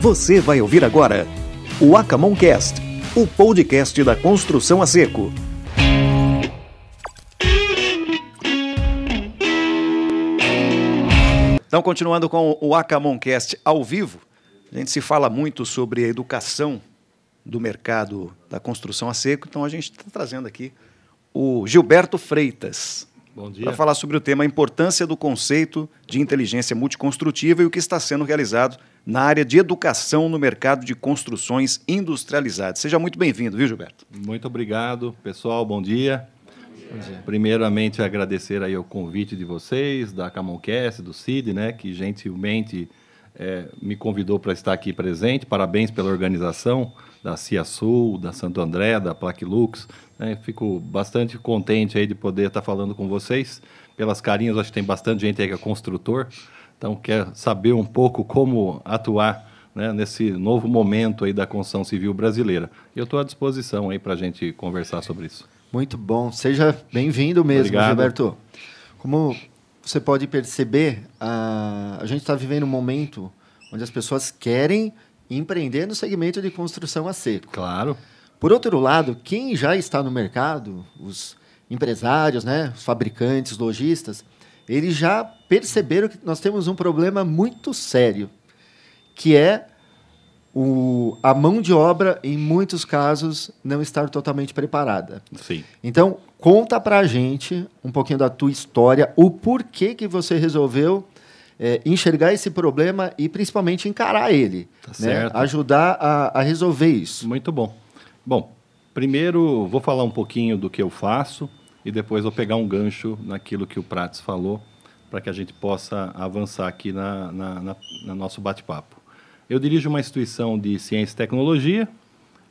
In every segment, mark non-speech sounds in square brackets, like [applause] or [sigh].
Você vai ouvir agora o Acamoncast, o podcast da construção a seco. Então, continuando com o Acamoncast ao vivo, a gente se fala muito sobre a educação do mercado da construção a seco, então a gente está trazendo aqui o Gilberto Freitas. Para falar sobre o tema a importância do conceito de inteligência multiconstrutiva e o que está sendo realizado na área de educação no mercado de construções industrializadas. Seja muito bem-vindo, viu, Gilberto? Muito obrigado, pessoal. Bom dia. Bom dia. Primeiramente, agradecer aí o convite de vocês, da Camoncast, do CID, né, que gentilmente é, me convidou para estar aqui presente. Parabéns pela organização da Cia Sul, da Santo André, da Plaquilux. Né? Fico bastante contente aí de poder estar falando com vocês. Pelas carinhas, acho que tem bastante gente aí que é construtor, então quer saber um pouco como atuar né, nesse novo momento aí da construção civil brasileira. Eu estou à disposição aí para a gente conversar sobre isso. Muito bom. Seja bem-vindo mesmo, Obrigado. Gilberto. Como você pode perceber, a, a gente está vivendo um momento onde as pessoas querem empreender no segmento de construção a seco. Claro. Por outro lado, quem já está no mercado, os empresários, né, os fabricantes, lojistas, eles já perceberam que nós temos um problema muito sério, que é o, a mão de obra, em muitos casos, não estar totalmente preparada. Sim. Então, conta pra gente um pouquinho da tua história, o porquê que você resolveu é, enxergar esse problema e principalmente encarar ele. Tá né? certo. Ajudar a, a resolver isso. Muito bom. Bom, primeiro vou falar um pouquinho do que eu faço e depois vou pegar um gancho naquilo que o Prates falou para que a gente possa avançar aqui na, na, na, na nosso bate-papo. Eu dirijo uma instituição de ciência e tecnologia,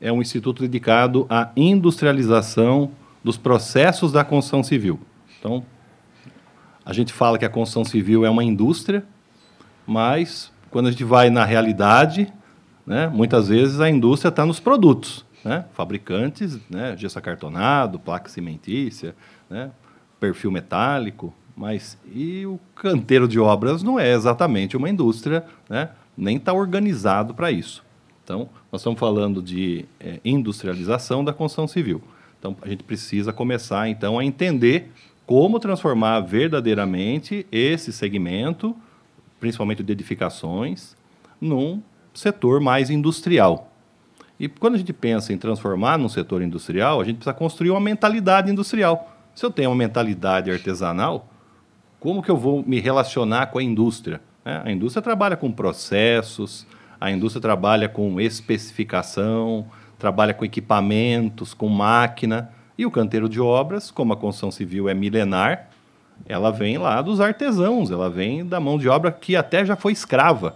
é um instituto dedicado à industrialização dos processos da construção civil. Então, a gente fala que a construção civil é uma indústria, mas quando a gente vai na realidade, né, muitas vezes a indústria está nos produtos. Né? Fabricantes, né, gesso acartonado, placa cimentícia, né, perfil metálico, mas e o canteiro de obras não é exatamente uma indústria, né, nem está organizado para isso. Então, nós estamos falando de é, industrialização da construção civil. Então, a gente precisa começar, então, a entender como transformar verdadeiramente esse segmento, principalmente de edificações, num setor mais industrial. E quando a gente pensa em transformar num setor industrial, a gente precisa construir uma mentalidade industrial. Se eu tenho uma mentalidade artesanal, como que eu vou me relacionar com a indústria? né? A indústria trabalha com processos, a indústria trabalha com especificação, trabalha com equipamentos, com máquina. E o canteiro de obras, como a construção civil é milenar, ela vem lá dos artesãos, ela vem da mão de obra que até já foi escrava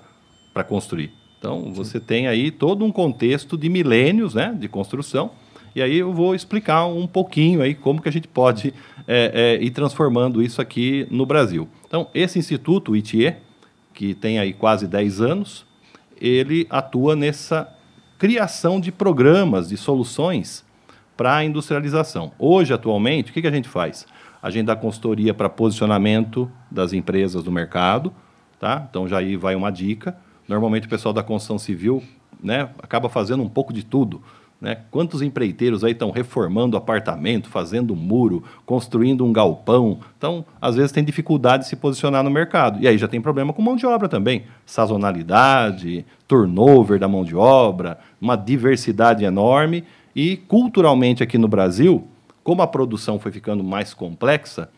para construir. Então, você tem aí todo um contexto de milênios né, de construção. E aí eu vou explicar um pouquinho aí como que a gente pode é, é, ir transformando isso aqui no Brasil. Então, esse instituto, o ITIE, que tem aí quase 10 anos, ele atua nessa criação de programas, de soluções para a industrialização. Hoje, atualmente, o que, que a gente faz? A gente dá consultoria para posicionamento das empresas do mercado, tá? Então já aí vai uma dica. Normalmente o pessoal da construção civil, né, acaba fazendo um pouco de tudo. Né? Quantos empreiteiros aí estão reformando apartamento, fazendo muro, construindo um galpão? Então, às vezes tem dificuldade de se posicionar no mercado. E aí já tem problema com mão de obra também. Sazonalidade, turnover da mão de obra, uma diversidade enorme. E culturalmente aqui no Brasil, como a produção foi ficando mais complexa,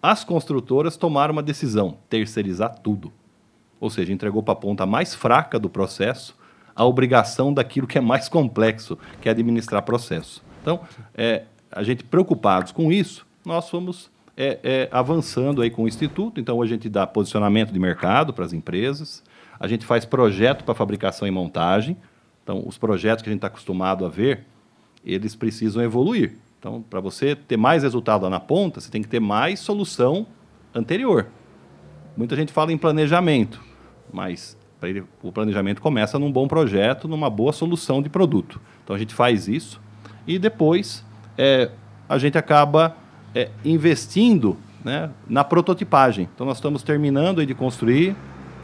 as construtoras tomaram uma decisão: terceirizar tudo. Ou seja, entregou para a ponta mais fraca do processo a obrigação daquilo que é mais complexo, que é administrar processo. Então, é, a gente preocupados com isso, nós fomos é, é, avançando aí com o Instituto. Então, a gente dá posicionamento de mercado para as empresas, a gente faz projeto para fabricação e montagem. Então, os projetos que a gente está acostumado a ver, eles precisam evoluir. Então, para você ter mais resultado lá na ponta, você tem que ter mais solução anterior. Muita gente fala em planejamento, mas ele, o planejamento começa num bom projeto, numa boa solução de produto. Então a gente faz isso e depois é, a gente acaba é, investindo né, na prototipagem. Então nós estamos terminando de construir,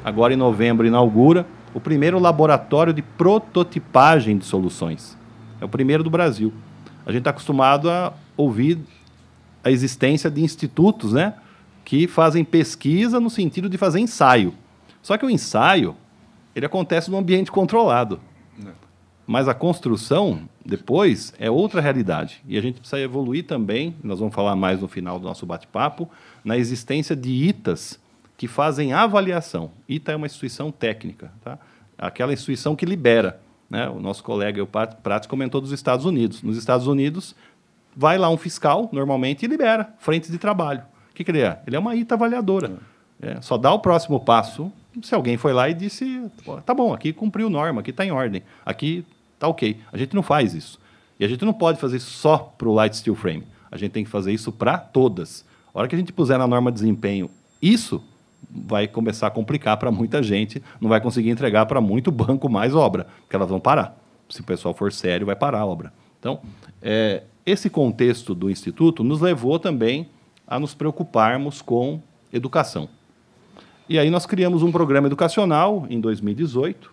agora em novembro inaugura o primeiro laboratório de prototipagem de soluções. É o primeiro do Brasil. A gente está acostumado a ouvir a existência de institutos, né, que fazem pesquisa no sentido de fazer ensaio. Só que o ensaio ele acontece num ambiente controlado. É. Mas a construção, depois, é outra realidade. E a gente precisa evoluir também, nós vamos falar mais no final do nosso bate-papo, na existência de ITAs que fazem avaliação. ITA é uma instituição técnica, tá? aquela instituição que libera. Né? O nosso colega o Prats comentou dos Estados Unidos. Nos Estados Unidos, vai lá um fiscal, normalmente, e libera frentes de trabalho. O que, que ele é? Ele é uma ITA avaliadora. É, só dá o próximo passo se alguém foi lá e disse: tá bom, aqui cumpriu norma, aqui está em ordem, aqui está ok. A gente não faz isso. E a gente não pode fazer só para o Light Steel Frame. A gente tem que fazer isso para todas. A hora que a gente puser na norma de desempenho isso, vai começar a complicar para muita gente, não vai conseguir entregar para muito banco mais obra, porque elas vão parar. Se o pessoal for sério, vai parar a obra. Então, é, esse contexto do Instituto nos levou também a nos preocuparmos com educação. E aí nós criamos um programa educacional em 2018.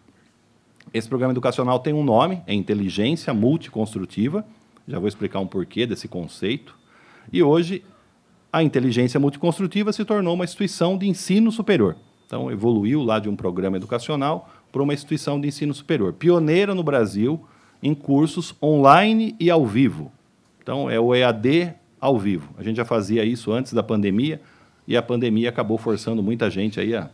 Esse programa educacional tem um nome, é Inteligência Multiconstrutiva. Já vou explicar um porquê desse conceito. E hoje a inteligência multiconstrutiva se tornou uma instituição de ensino superior. Então evoluiu lá de um programa educacional para uma instituição de ensino superior, pioneira no Brasil em cursos online e ao vivo. Então é o EAD ao vivo. A gente já fazia isso antes da pandemia, e a pandemia acabou forçando muita gente aí a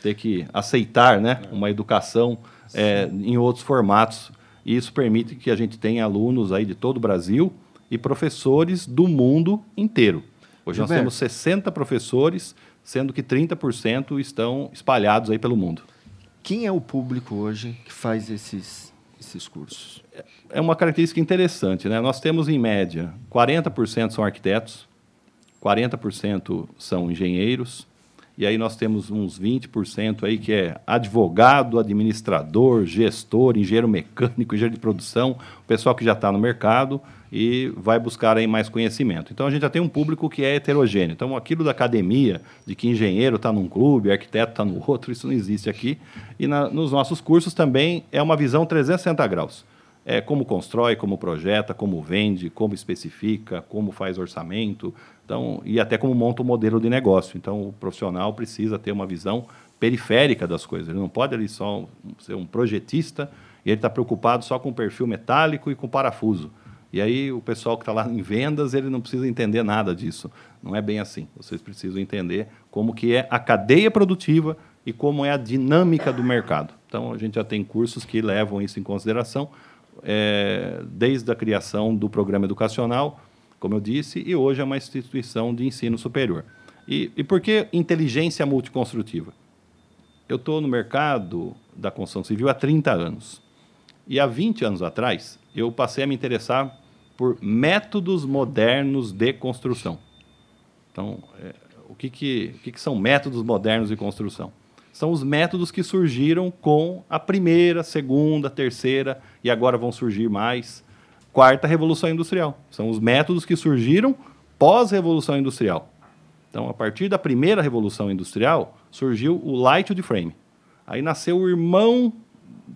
ter que aceitar né, uma educação é, em outros formatos. E isso permite que a gente tenha alunos aí de todo o Brasil e professores do mundo inteiro. Hoje Gilberto. nós temos 60 professores, sendo que 30% estão espalhados aí pelo mundo. Quem é o público hoje que faz esses, esses cursos? É uma característica interessante. Né? Nós temos, em média, 40% são arquitetos, 40% são engenheiros, e aí nós temos uns 20% aí que é advogado, administrador, gestor, engenheiro mecânico, engenheiro de produção, o pessoal que já está no mercado e vai buscar aí mais conhecimento. Então a gente já tem um público que é heterogêneo. Então aquilo da academia, de que engenheiro está num clube, arquiteto está no [laughs] outro, isso não existe aqui. E na, nos nossos cursos também é uma visão 360 graus é, como constrói, como projeta, como vende, como especifica, como faz orçamento, então, e até como monta o um modelo de negócio. Então, o profissional precisa ter uma visão periférica das coisas. Ele não pode ali só ser um projetista e ele está preocupado só com o perfil metálico e com parafuso. E aí o pessoal que está lá em vendas, ele não precisa entender nada disso. Não é bem assim. Vocês precisam entender como que é a cadeia produtiva e como é a dinâmica do mercado. Então, a gente já tem cursos que levam isso em consideração é, desde a criação do programa educacional, como eu disse, e hoje é uma instituição de ensino superior. E, e por que inteligência multiconstrutiva? Eu estou no mercado da construção civil há 30 anos. E há 20 anos atrás, eu passei a me interessar por métodos modernos de construção. Então, é, o, que, que, o que, que são métodos modernos de construção? são os métodos que surgiram com a primeira, segunda, terceira e agora vão surgir mais. Quarta Revolução Industrial. São os métodos que surgiram pós-Revolução Industrial. Então, a partir da primeira Revolução Industrial, surgiu o Light Wood Frame. Aí nasceu o irmão,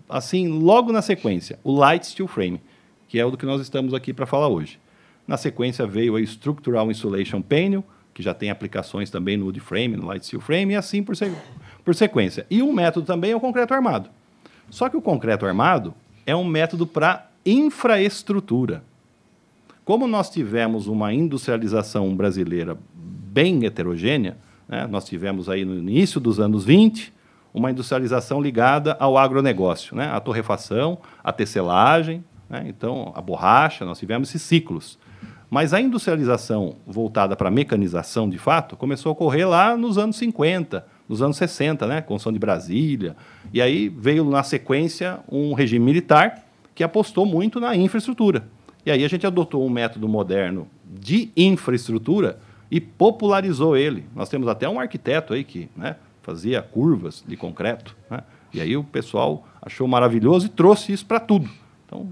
assim, logo na sequência, o Light Steel Frame, que é o do que nós estamos aqui para falar hoje. Na sequência veio a Structural Insulation Panel, que já tem aplicações também no wood frame, no light steel frame, e assim por, por sequência. E um método também é o concreto armado. Só que o concreto armado é um método para infraestrutura. Como nós tivemos uma industrialização brasileira bem heterogênea, né, nós tivemos aí no início dos anos 20 uma industrialização ligada ao agronegócio, né, a torrefação, a tecelagem, né, então a borracha, nós tivemos esses ciclos. Mas a industrialização voltada para a mecanização, de fato, começou a ocorrer lá nos anos 50, nos anos 60, né? Construção de Brasília. E aí veio na sequência um regime militar que apostou muito na infraestrutura. E aí a gente adotou um método moderno de infraestrutura e popularizou ele. Nós temos até um arquiteto aí que né, fazia curvas de concreto. Né? E aí o pessoal achou maravilhoso e trouxe isso para tudo. Então,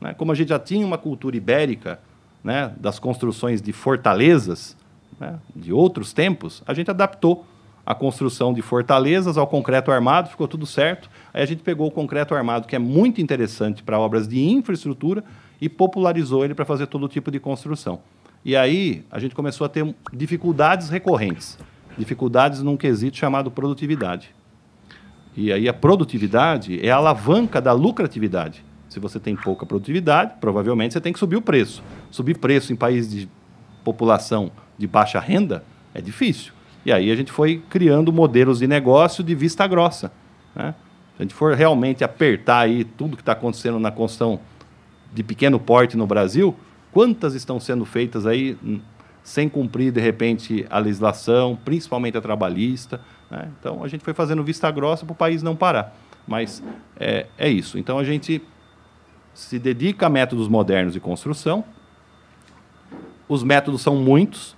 né, como a gente já tinha uma cultura ibérica né, das construções de fortalezas né, de outros tempos, a gente adaptou a construção de fortalezas ao concreto armado, ficou tudo certo. Aí a gente pegou o concreto armado, que é muito interessante para obras de infraestrutura, e popularizou ele para fazer todo tipo de construção. E aí a gente começou a ter dificuldades recorrentes, dificuldades num quesito chamado produtividade. E aí a produtividade é a alavanca da lucratividade. Se você tem pouca produtividade, provavelmente você tem que subir o preço. Subir preço em países de população de baixa renda é difícil. E aí a gente foi criando modelos de negócio de vista grossa. Né? Se a gente for realmente apertar aí tudo que está acontecendo na construção de pequeno porte no Brasil, quantas estão sendo feitas aí hum, sem cumprir, de repente, a legislação, principalmente a trabalhista. Né? Então a gente foi fazendo vista grossa para o país não parar. Mas é, é isso. Então a gente se dedica a métodos modernos de construção. Os métodos são muitos,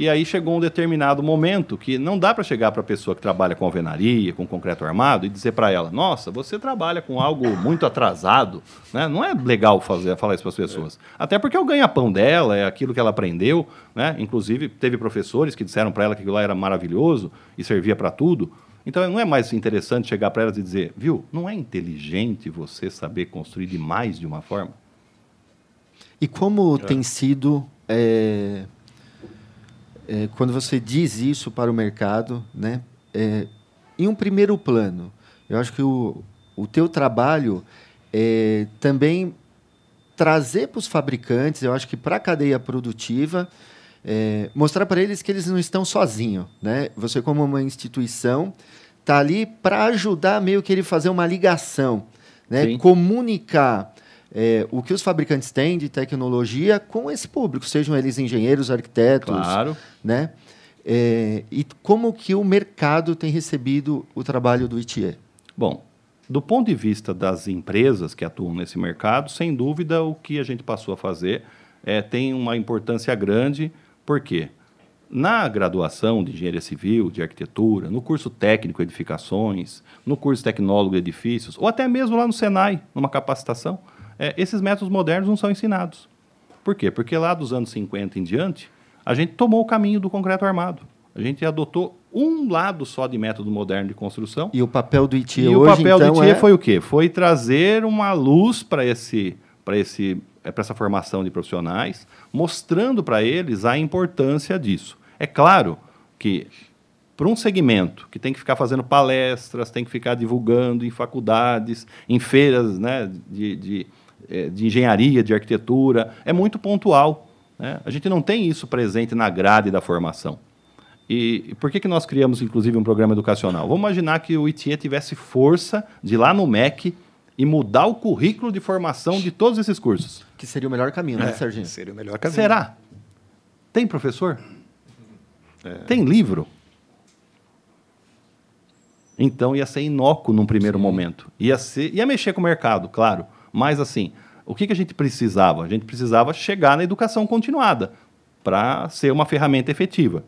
e aí chegou um determinado momento que não dá para chegar para a pessoa que trabalha com alvenaria, com concreto armado, e dizer para ela: Nossa, você trabalha com algo muito atrasado. Né? Não é legal fazer, falar isso para as pessoas. É. Até porque é o ganha-pão dela, é aquilo que ela aprendeu. Né? Inclusive, teve professores que disseram para ela que aquilo lá era maravilhoso e servia para tudo. Então, não é mais interessante chegar para elas e dizer: Viu, não é inteligente você saber construir de mais de uma forma? E como é. tem sido. É é, quando você diz isso para o mercado, né, é, em um primeiro plano, eu acho que o, o teu trabalho é também trazer para os fabricantes, eu acho que para a cadeia produtiva, é, mostrar para eles que eles não estão sozinhos. Né? Você, como uma instituição, está ali para ajudar meio que ele fazer uma ligação, né? comunicar é, o que os fabricantes têm de tecnologia com esse público, sejam eles engenheiros, arquitetos, claro. né? É, e como que o mercado tem recebido o trabalho do ITIE? Bom, do ponto de vista das empresas que atuam nesse mercado, sem dúvida o que a gente passou a fazer é, tem uma importância grande, por quê? Na graduação de engenharia civil, de arquitetura, no curso técnico edificações, no curso tecnólogo de edifícios, ou até mesmo lá no Senai, numa capacitação, é, esses métodos modernos não são ensinados. Por quê? Porque lá dos anos 50 em diante, a gente tomou o caminho do concreto armado. A gente adotou um lado só de método moderno de construção. E o papel do ITIE e hoje, o papel então, do ITIE é... foi o quê? Foi trazer uma luz para esse, para esse, é, para essa formação de profissionais, mostrando para eles a importância disso. É claro que para um segmento que tem que ficar fazendo palestras, tem que ficar divulgando em faculdades, em feiras né, de, de de engenharia, de arquitetura, é muito pontual. Né? A gente não tem isso presente na grade da formação. E, por que, que nós criamos, inclusive, um programa educacional? Vamos imaginar que o ITIE tivesse força de ir lá no MEC e mudar o currículo de formação de todos esses cursos. Que seria o melhor caminho, né, é, Serginho? Seria o melhor caminho. Será? Tem professor? É. Tem livro? Então ia ser inócuo num primeiro Sim. momento. Ia, ser, ia mexer com o mercado, claro. Mas, assim, o que, que a gente precisava? A gente precisava chegar na educação continuada para ser uma ferramenta efetiva.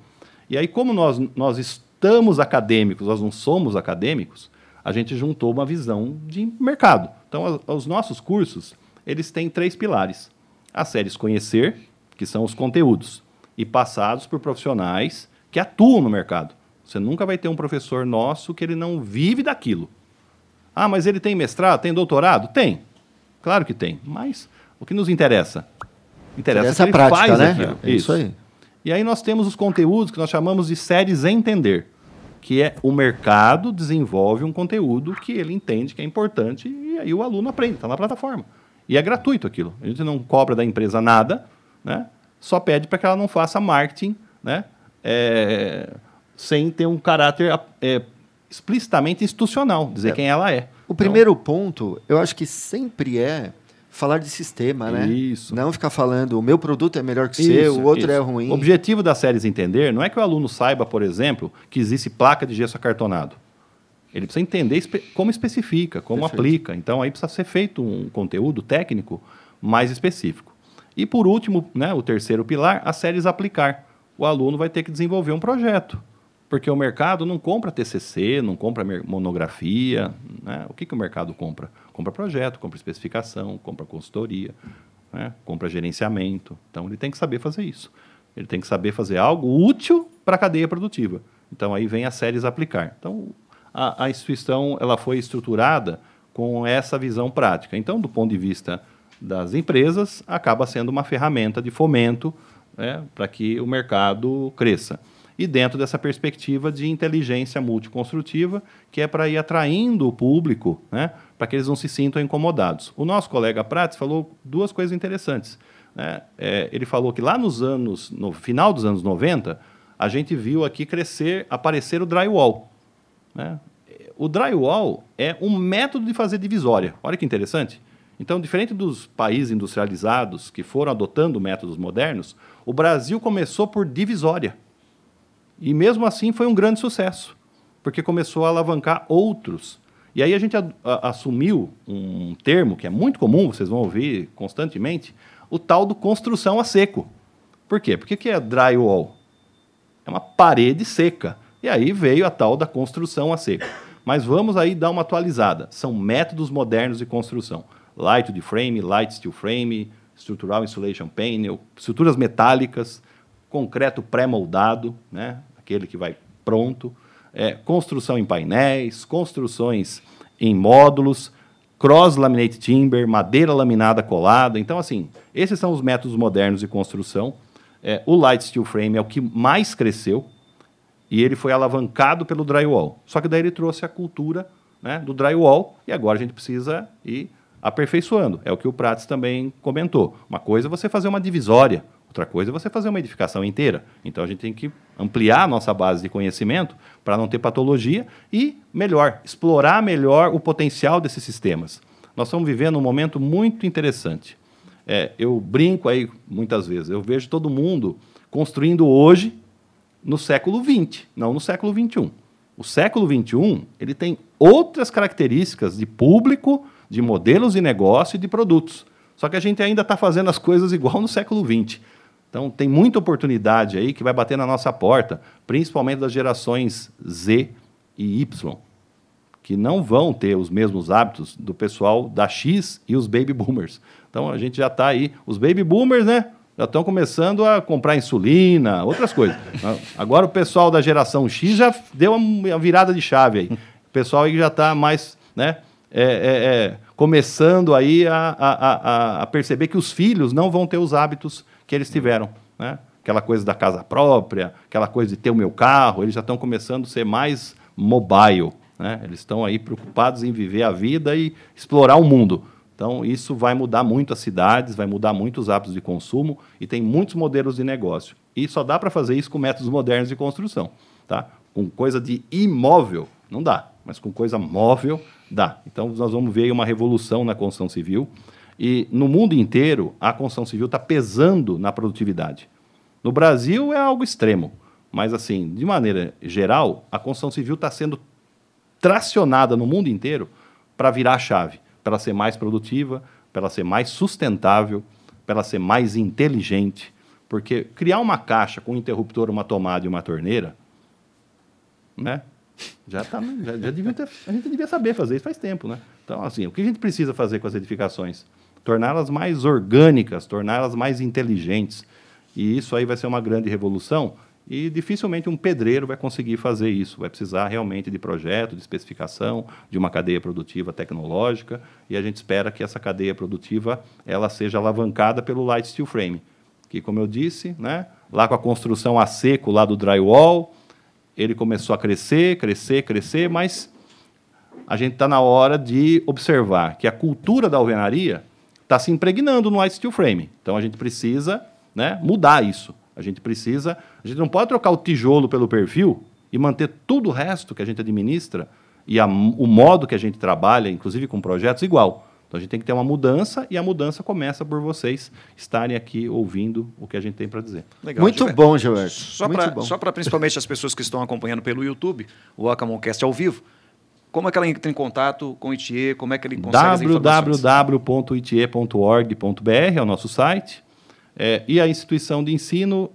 E aí, como nós, nós estamos acadêmicos, nós não somos acadêmicos, a gente juntou uma visão de mercado. Então, os nossos cursos, eles têm três pilares. As séries Conhecer, que são os conteúdos, e passados por profissionais que atuam no mercado. Você nunca vai ter um professor nosso que ele não vive daquilo. Ah, mas ele tem mestrado, tem doutorado? Tem. Claro que tem, mas o que nos interessa? Interessa, interessa a prática, faz né? Aquilo. É isso. isso aí. E aí nós temos os conteúdos que nós chamamos de séries entender, que é o mercado desenvolve um conteúdo que ele entende que é importante e aí o aluno aprende, está na plataforma. E é gratuito aquilo. A gente não cobra da empresa nada, né? só pede para que ela não faça marketing né? É, sem ter um caráter é, explicitamente institucional, dizer é. quem ela é. O primeiro então, ponto, eu acho que sempre é falar de sistema, né? Isso. Não ficar falando o meu produto é melhor que o seu, o outro isso. é ruim. O objetivo das séries entender não é que o aluno saiba, por exemplo, que existe placa de gesso acartonado. Ele precisa entender como especifica, como Perfeito. aplica. Então aí precisa ser feito um conteúdo técnico mais específico. E por último, né, o terceiro pilar, as séries aplicar. O aluno vai ter que desenvolver um projeto. Porque o mercado não compra TCC, não compra monografia. Né? O que, que o mercado compra? Compra projeto, compra especificação, compra consultoria, né? compra gerenciamento. Então, ele tem que saber fazer isso. Ele tem que saber fazer algo útil para a cadeia produtiva. Então aí vem as séries aplicar. Então a, a instituição ela foi estruturada com essa visão prática. Então, do ponto de vista das empresas, acaba sendo uma ferramenta de fomento né, para que o mercado cresça. E dentro dessa perspectiva de inteligência multiconstrutiva, que é para ir atraindo o público, né, para que eles não se sintam incomodados. O nosso colega Prates falou duas coisas interessantes. Né? É, ele falou que lá nos anos, no final dos anos 90, a gente viu aqui crescer, aparecer o drywall. Né? O drywall é um método de fazer divisória. Olha que interessante. Então, diferente dos países industrializados que foram adotando métodos modernos, o Brasil começou por divisória. E mesmo assim foi um grande sucesso, porque começou a alavancar outros. E aí a gente a, a, assumiu um termo que é muito comum, vocês vão ouvir constantemente, o tal do construção a seco. Por quê? Porque que é drywall? É uma parede seca. E aí veio a tal da construção a seco. Mas vamos aí dar uma atualizada. São métodos modernos de construção. Light de frame, light steel frame, estrutural insulation panel, estruturas metálicas, concreto pré-moldado, né? Aquele que vai pronto, é, construção em painéis, construções em módulos, cross laminate timber, madeira laminada colada. Então, assim, esses são os métodos modernos de construção. É, o light steel frame é o que mais cresceu, e ele foi alavancado pelo drywall. Só que daí ele trouxe a cultura né, do drywall e agora a gente precisa ir aperfeiçoando. É o que o Prates também comentou. Uma coisa é você fazer uma divisória, outra coisa é você fazer uma edificação inteira. Então a gente tem que ampliar a nossa base de conhecimento para não ter patologia e, melhor, explorar melhor o potencial desses sistemas. Nós estamos vivendo um momento muito interessante. É, eu brinco aí muitas vezes, eu vejo todo mundo construindo hoje no século XX, não no século XXI. O século XXI ele tem outras características de público, de modelos de negócio e de produtos. Só que a gente ainda está fazendo as coisas igual no século XX. Então tem muita oportunidade aí que vai bater na nossa porta, principalmente das gerações Z e Y, que não vão ter os mesmos hábitos do pessoal da X e os baby boomers. Então a gente já está aí, os baby boomers, né? já estão começando a comprar insulina, outras coisas. [laughs] Agora o pessoal da geração X já deu uma virada de chave aí. O pessoal aí já está mais, né, é, é, é, começando aí a, a, a, a, perceber que os filhos não vão ter os hábitos que eles tiveram, né? Aquela coisa da casa própria, aquela coisa de ter o meu carro, eles já estão começando a ser mais mobile, né? Eles estão aí preocupados em viver a vida e explorar o mundo. Então, isso vai mudar muito as cidades, vai mudar muito os hábitos de consumo e tem muitos modelos de negócio. E só dá para fazer isso com métodos modernos de construção. Tá? Com coisa de imóvel, não dá, mas com coisa móvel, dá. Então, nós vamos ver uma revolução na construção civil. E no mundo inteiro, a construção civil está pesando na produtividade. No Brasil é algo extremo, mas assim, de maneira geral, a construção civil está sendo tracionada no mundo inteiro para virar a chave para ser mais produtiva, para ser mais sustentável, para ser mais inteligente. Porque criar uma caixa com um interruptor, uma tomada e uma torneira, né? Já tá, já, já devia ter, a gente devia saber fazer isso faz tempo, né? Então, assim, o que a gente precisa fazer com as edificações? Torná-las mais orgânicas, torná-las mais inteligentes. E isso aí vai ser uma grande revolução e dificilmente um pedreiro vai conseguir fazer isso. Vai precisar realmente de projeto, de especificação, de uma cadeia produtiva tecnológica. E a gente espera que essa cadeia produtiva ela seja alavancada pelo light steel frame, que, como eu disse, né, lá com a construção a seco lá do drywall, ele começou a crescer, crescer, crescer, mas a gente está na hora de observar que a cultura da alvenaria está se impregnando no light steel frame. Então a gente precisa né, mudar isso. A gente precisa, a gente não pode trocar o tijolo pelo perfil e manter tudo o resto que a gente administra e a, o modo que a gente trabalha, inclusive com projetos, igual. Então a gente tem que ter uma mudança e a mudança começa por vocês estarem aqui ouvindo o que a gente tem para dizer. Legal, Muito Gilberto. bom, Gilberto. Só para principalmente as pessoas que estão acompanhando pelo YouTube, o Acamoncast ao vivo, como é que ela entra em contato com o ITIE? Como é que ele consegue www.itie.org.br é o nosso site. É, e a instituição de ensino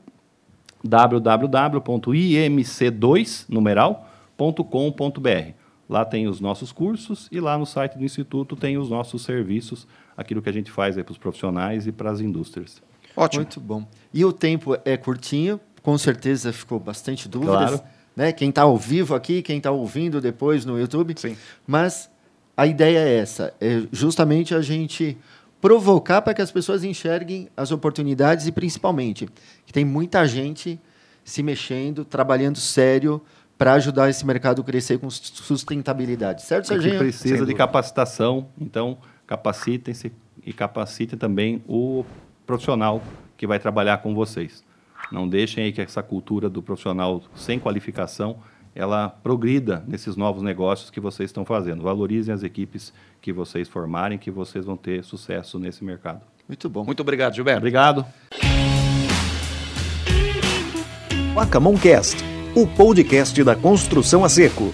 www.imc2 numeral.com.br. Lá tem os nossos cursos e lá no site do instituto tem os nossos serviços, aquilo que a gente faz para os profissionais e para as indústrias. Ótimo. Muito bom. E o tempo é curtinho, com certeza ficou bastante dúvidas. Claro. né? Quem está ao vivo aqui, quem está ouvindo depois no YouTube. Sim. Mas a ideia é essa, é justamente a gente provocar para que as pessoas enxerguem as oportunidades e principalmente que tem muita gente se mexendo, trabalhando sério para ajudar esse mercado a crescer com sustentabilidade. Certo, E Serginho? que precisa de capacitação, então capacitem-se e capacitem também o profissional que vai trabalhar com vocês. Não deixem aí que essa cultura do profissional sem qualificação ela progrida nesses novos negócios que vocês estão fazendo. Valorizem as equipes que vocês formarem, que vocês vão ter sucesso nesse mercado. Muito bom. Muito obrigado, Gilberto. Obrigado. Acamon Cast, o podcast da construção a seco.